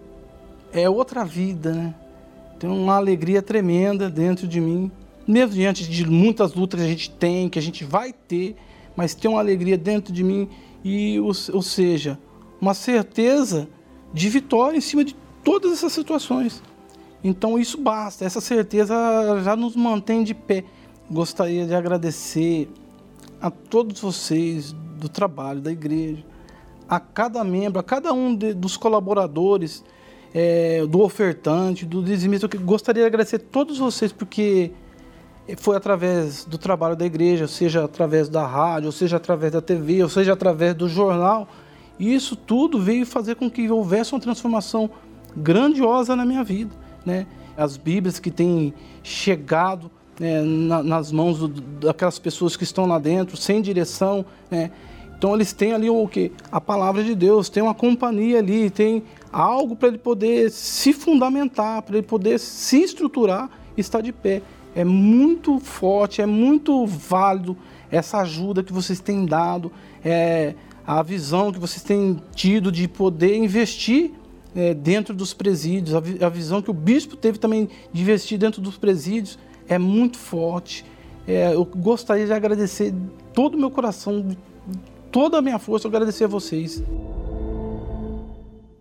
é outra vida, né? Tem uma alegria tremenda dentro de mim, mesmo diante de muitas lutas que a gente tem, que a gente vai ter, mas tem uma alegria dentro de mim e, ou, ou seja, uma certeza de vitória em cima de todas essas situações. Então isso basta, essa certeza já nos mantém de pé. Gostaria de agradecer a todos vocês do trabalho da igreja, a cada membro, a cada um de, dos colaboradores, é, do ofertante, do dizimista. Eu gostaria de agradecer a todos vocês, porque foi através do trabalho da igreja, seja através da rádio, seja através da TV, ou seja através do jornal, e isso tudo veio fazer com que houvesse uma transformação grandiosa na minha vida. Né? As Bíblias que têm chegado né, na, nas mãos do, daquelas pessoas que estão lá dentro, sem direção. Né? Então eles têm ali o que? A palavra de Deus, tem uma companhia ali, tem algo para ele poder se fundamentar, para ele poder se estruturar e estar de pé. É muito forte, é muito válido essa ajuda que vocês têm dado. É, a visão que vocês têm tido de poder investir é, dentro dos presídios, a, a, visão que o bispo teve também de investir dentro dos presídios é muito forte. É, eu gostaria de agradecer todo o meu coração, toda a minha força, agradecer a vocês.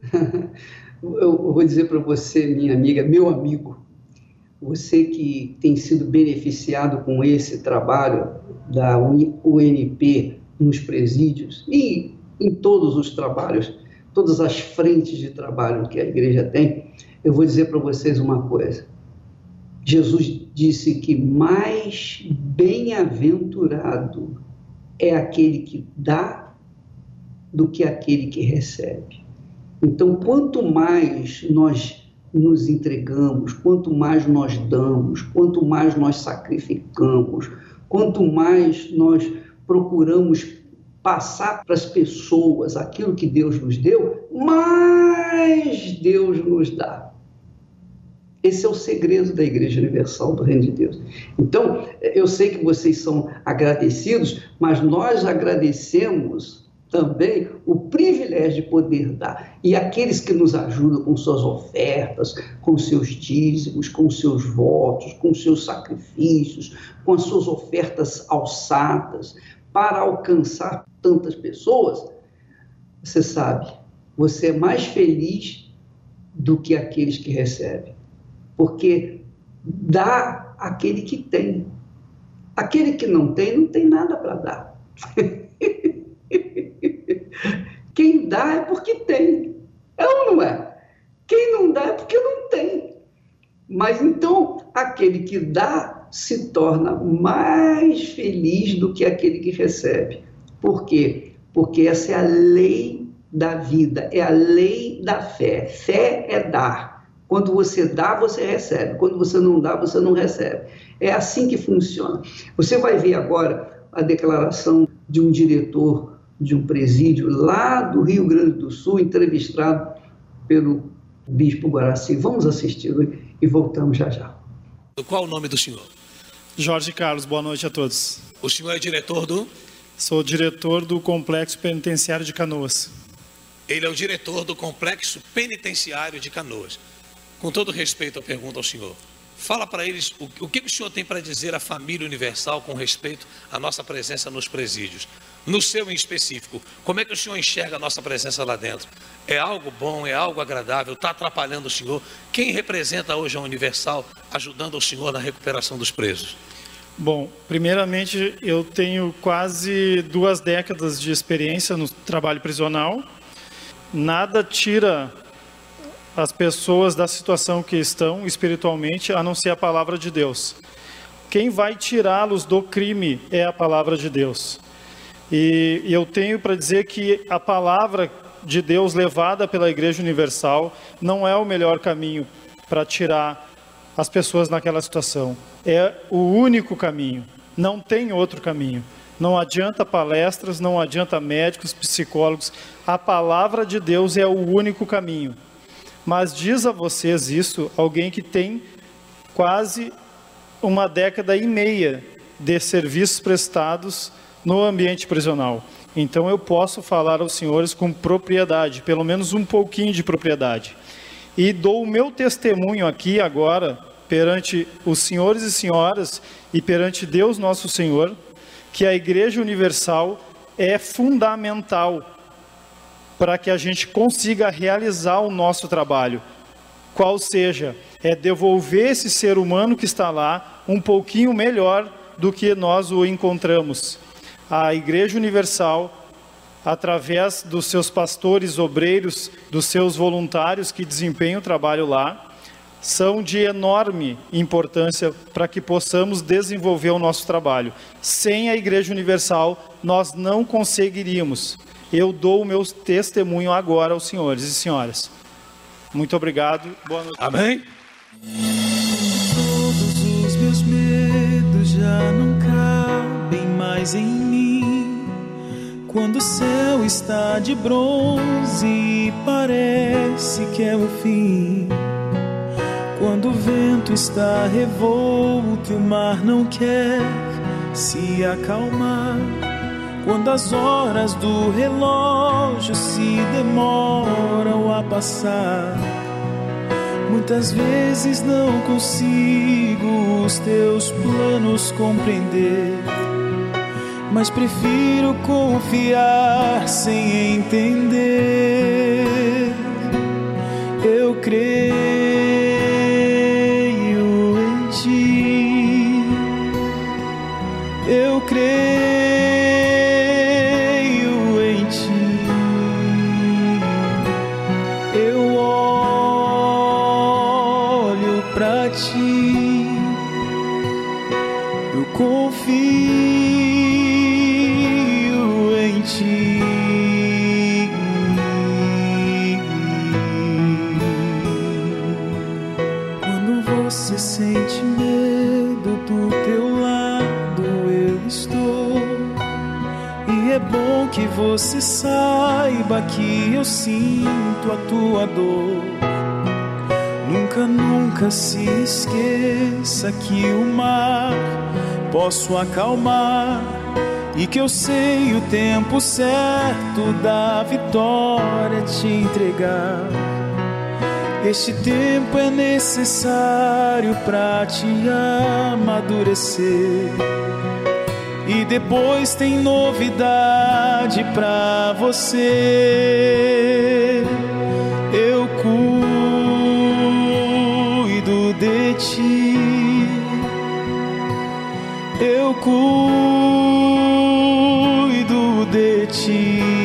eu vou dizer para você, minha amiga, meu amigo, você que tem sido beneficiado com esse trabalho da UNP nos presídios e em todos os trabalhos, todas as frentes de trabalho que a igreja tem, eu vou dizer para vocês uma coisa. Jesus disse que mais bem-aventurado é aquele que dá do que aquele que recebe. Então, quanto mais nós nos entregamos, quanto mais nós damos, quanto mais nós sacrificamos, quanto mais nós procuramos passar para as pessoas aquilo que Deus nos deu, mais Deus nos dá. Esse é o segredo da Igreja Universal do Reino de Deus. Então, eu sei que vocês são agradecidos, mas nós agradecemos também o privilégio de poder dar. E aqueles que nos ajudam com suas ofertas, com seus dízimos, com seus votos, com seus sacrifícios, com as suas ofertas alçadas, para alcançar tantas pessoas, você sabe, você é mais feliz do que aqueles que recebem. Porque dá aquele que tem. Aquele que não tem, não tem nada para dar. Quem dá é porque tem. É ou não é? Quem não dá é porque não tem. Mas então, aquele que dá se torna mais feliz do que aquele que recebe. Por quê? Porque essa é a lei da vida, é a lei da fé. Fé é dar. Quando você dá, você recebe. Quando você não dá, você não recebe. É assim que funciona. Você vai ver agora a declaração de um diretor de um presídio lá do Rio Grande do Sul, entrevistado pelo Bispo Guaraci. Vamos assisti-lo e voltamos já já. Qual o nome do senhor? Jorge Carlos, boa noite a todos. O senhor é diretor do? Sou diretor do Complexo Penitenciário de Canoas. Ele é o diretor do Complexo Penitenciário de Canoas. Com todo respeito, eu pergunto ao senhor: Fala para eles o, o que o senhor tem para dizer à família universal com respeito à nossa presença nos presídios. No seu em específico, como é que o senhor enxerga a nossa presença lá dentro? É algo bom, é algo agradável, está atrapalhando o senhor? Quem representa hoje a Universal ajudando o senhor na recuperação dos presos? Bom, primeiramente eu tenho quase duas décadas de experiência no trabalho prisional. Nada tira as pessoas da situação que estão espiritualmente, a não ser a palavra de Deus. Quem vai tirá-los do crime é a palavra de Deus. E, eu tenho para dizer que a palavra de Deus levada pela Igreja Universal não é o melhor caminho para tirar as pessoas naquela situação. É o único caminho. Não tem outro caminho. Não adianta palestras, não adianta médicos, psicólogos. A palavra de Deus é o único caminho. Mas diz a vocês isso alguém que tem quase uma década e meia de serviços prestados no ambiente prisional. Então eu posso falar aos senhores com propriedade, pelo menos um pouquinho de propriedade. E dou o meu testemunho aqui agora, perante os senhores e senhoras e perante Deus nosso Senhor, que a Igreja Universal é fundamental para que a gente consiga realizar o nosso trabalho. Qual seja, é devolver esse ser humano que está lá um pouquinho melhor do que nós o encontramos. A Igreja Universal, através dos seus pastores, obreiros, dos seus voluntários que desempenham o trabalho lá, são de enorme importância para que possamos desenvolver o nosso trabalho. Sem a Igreja Universal, nós não conseguiríamos. Eu dou o meu testemunho agora aos senhores e senhoras. Muito obrigado. Boa noite. Amém. Mais em mim. Quando o céu está de bronze e parece que é o fim quando o vento está revolto e o mar não quer se acalmar. Quando as horas do relógio se demoram a passar. Muitas vezes não consigo os teus planos compreender, mas prefiro confiar sem entender. Eu creio você saiba que eu sinto a tua dor. Nunca, nunca se esqueça que o mar posso acalmar e que eu sei o tempo certo da vitória te entregar. Este tempo é necessário para te amadurecer e depois tem novidade pra você. Eu cuido de ti. Eu cuido de ti.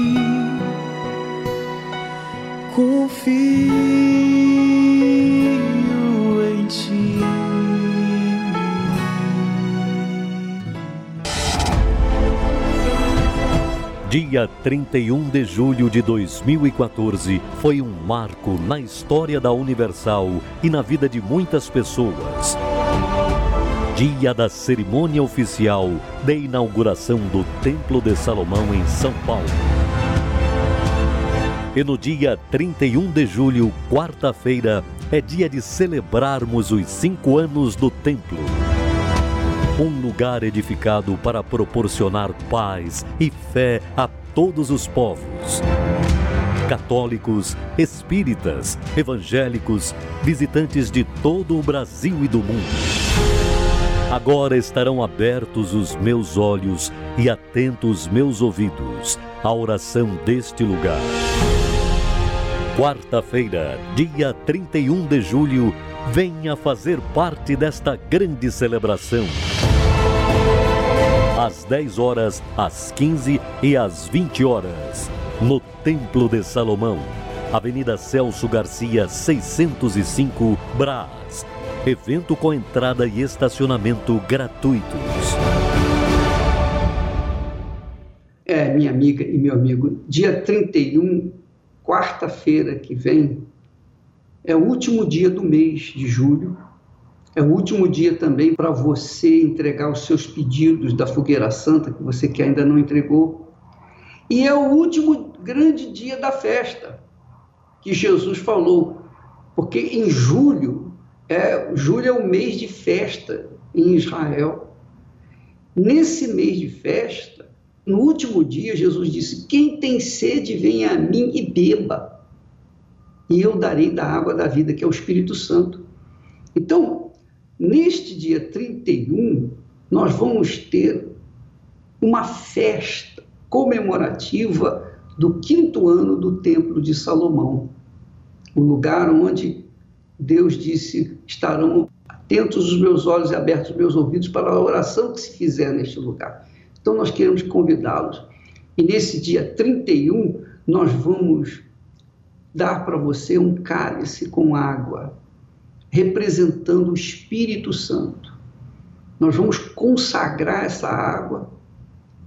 Dia 31 de julho de 2014 foi um marco na história da Universal e na vida de muitas pessoas. Dia da cerimônia oficial da inauguração do Templo de Salomão em São Paulo. E no dia 31 de julho, quarta-feira, é dia de celebrarmos os cinco anos do templo um lugar edificado para proporcionar paz e fé a todos os povos. Católicos, espíritas, evangélicos, visitantes de todo o Brasil e do mundo. Agora estarão abertos os meus olhos e atentos meus ouvidos à oração deste lugar. Quarta-feira, dia 31 de julho, venha fazer parte desta grande celebração. Às 10 horas, às 15 e às 20 horas, no Templo de Salomão, Avenida Celso Garcia, 605, Brás. Evento com entrada e estacionamento gratuitos. É, minha amiga e meu amigo, dia 31, quarta-feira que vem, é o último dia do mês de julho. É o último dia também para você entregar os seus pedidos da Fogueira Santa, que você que ainda não entregou. E é o último grande dia da festa que Jesus falou, porque em julho, é, julho é o mês de festa em Israel. Nesse mês de festa, no último dia, Jesus disse: Quem tem sede, venha a mim e beba e eu darei da água da vida, que é o Espírito Santo. Então, neste dia 31, nós vamos ter uma festa comemorativa do quinto ano do Templo de Salomão, o lugar onde Deus disse: estarão atentos os meus olhos e abertos os meus ouvidos para a oração que se fizer neste lugar. Então, nós queremos convidá-los. E nesse dia 31, nós vamos dar para você um cálice com água, representando o Espírito Santo. Nós vamos consagrar essa água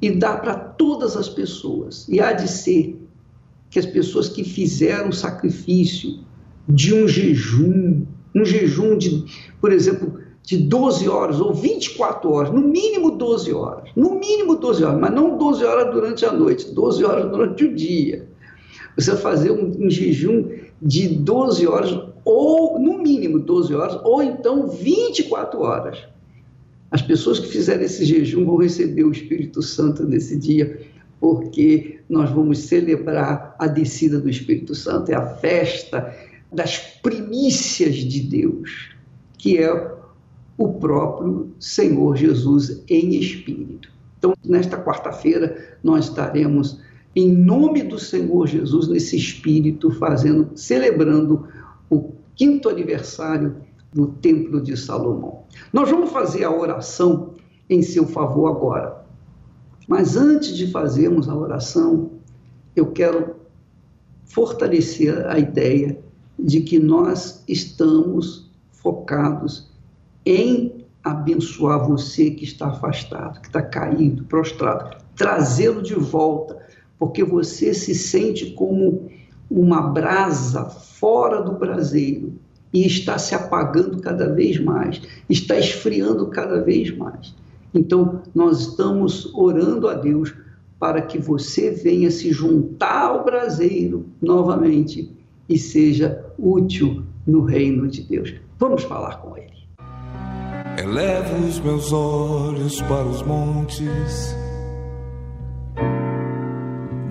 e dar para todas as pessoas. E há de ser que as pessoas que fizeram o sacrifício de um jejum, um jejum de, por exemplo, de 12 horas ou 24 horas, no mínimo 12 horas, no mínimo 12 horas, mas não 12 horas durante a noite, 12 horas durante o dia você fazer um, um jejum de 12 horas, ou no mínimo 12 horas, ou então 24 horas. As pessoas que fizerem esse jejum vão receber o Espírito Santo nesse dia, porque nós vamos celebrar a descida do Espírito Santo, é a festa das primícias de Deus, que é o próprio Senhor Jesus em espírito. Então, nesta quarta-feira, nós estaremos em nome do Senhor Jesus, nesse espírito, fazendo, celebrando quinto aniversário do Templo de Salomão. Nós vamos fazer a oração em seu favor agora. Mas antes de fazermos a oração, eu quero fortalecer a ideia de que nós estamos focados em abençoar você que está afastado, que está caído, prostrado, trazê-lo de volta porque você se sente como uma brasa fora do braseiro e está se apagando cada vez mais, está esfriando cada vez mais. Então, nós estamos orando a Deus para que você venha se juntar ao braseiro novamente e seja útil no reino de Deus. Vamos falar com Ele. Elevo os meus olhos para os montes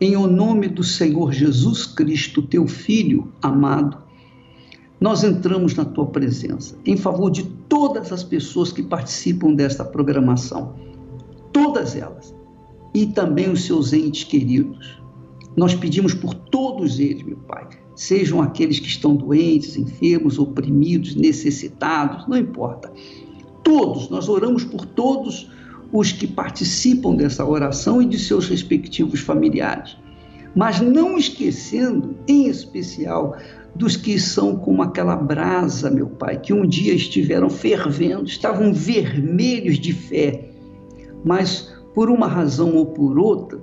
em o nome do Senhor Jesus Cristo, teu Filho amado, nós entramos na tua presença em favor de todas as pessoas que participam desta programação, todas elas, e também os seus entes queridos. Nós pedimos por todos eles, meu Pai, sejam aqueles que estão doentes, enfermos, oprimidos, necessitados, não importa. Todos, nós oramos por todos os que participam dessa oração e de seus respectivos familiares. Mas não esquecendo, em especial, dos que são como aquela brasa, meu Pai, que um dia estiveram fervendo, estavam vermelhos de fé, mas por uma razão ou por outra,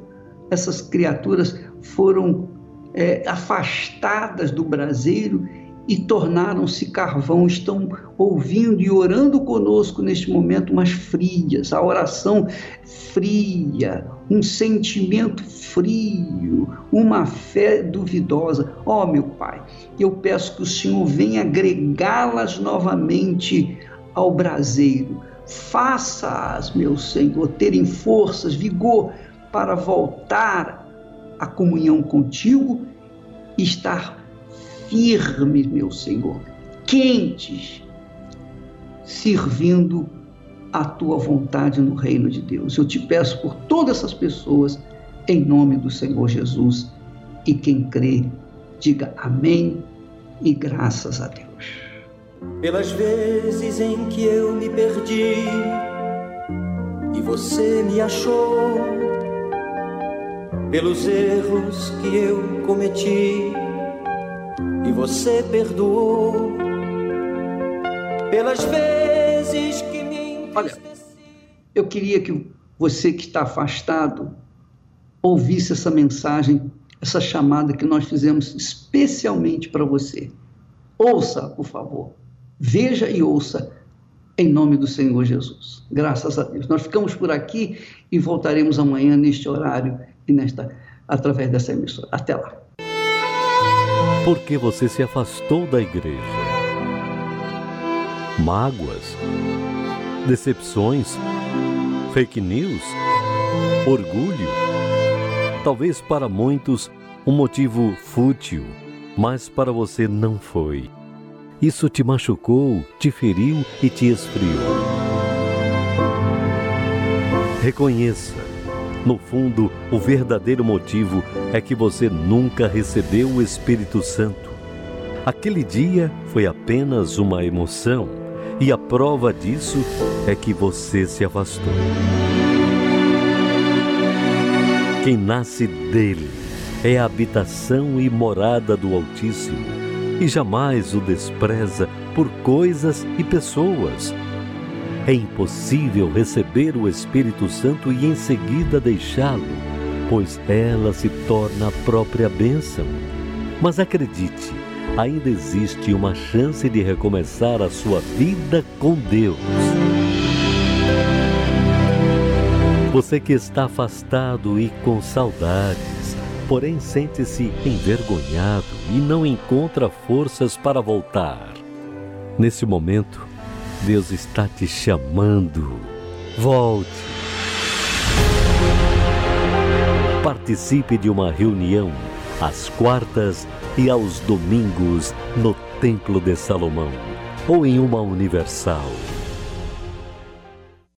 essas criaturas foram é, afastadas do braseiro e tornaram-se carvão, estão ouvindo e orando conosco neste momento, mas frias, a oração fria, um sentimento frio, uma fé duvidosa. Ó oh, meu Pai, eu peço que o Senhor venha agregá-las novamente ao braseiro. Faça-as, meu Senhor, terem forças, vigor para voltar à comunhão contigo e estar firmes, meu Senhor, quentes, servindo a tua vontade no reino de Deus. Eu te peço por todas essas pessoas, em nome do Senhor Jesus. E quem crê, diga amém e graças a Deus. Pelas vezes em que eu me perdi e você me achou, pelos erros que eu cometi e você perdoou pelas vezes que me Olha, eu queria que você que está afastado ouvisse essa mensagem, essa chamada que nós fizemos especialmente para você. Ouça, por favor. Veja e ouça em nome do Senhor Jesus. Graças a Deus. Nós ficamos por aqui e voltaremos amanhã neste horário e nesta através dessa emissora. Até lá porque você se afastou da igreja. Mágoas, decepções, fake news, orgulho. Talvez para muitos um motivo fútil, mas para você não foi. Isso te machucou, te feriu e te esfriou. Reconheça no fundo, o verdadeiro motivo é que você nunca recebeu o Espírito Santo. Aquele dia foi apenas uma emoção, e a prova disso é que você se afastou. Quem nasce dele é a habitação e morada do Altíssimo, e jamais o despreza por coisas e pessoas é impossível receber o Espírito Santo e em seguida deixá-lo, pois ela se torna a própria bênção. Mas acredite, ainda existe uma chance de recomeçar a sua vida com Deus. Você que está afastado e com saudades, porém sente-se envergonhado e não encontra forças para voltar. Nesse momento, Deus está te chamando. Volte. Participe de uma reunião às quartas e aos domingos no Templo de Salomão ou em uma universal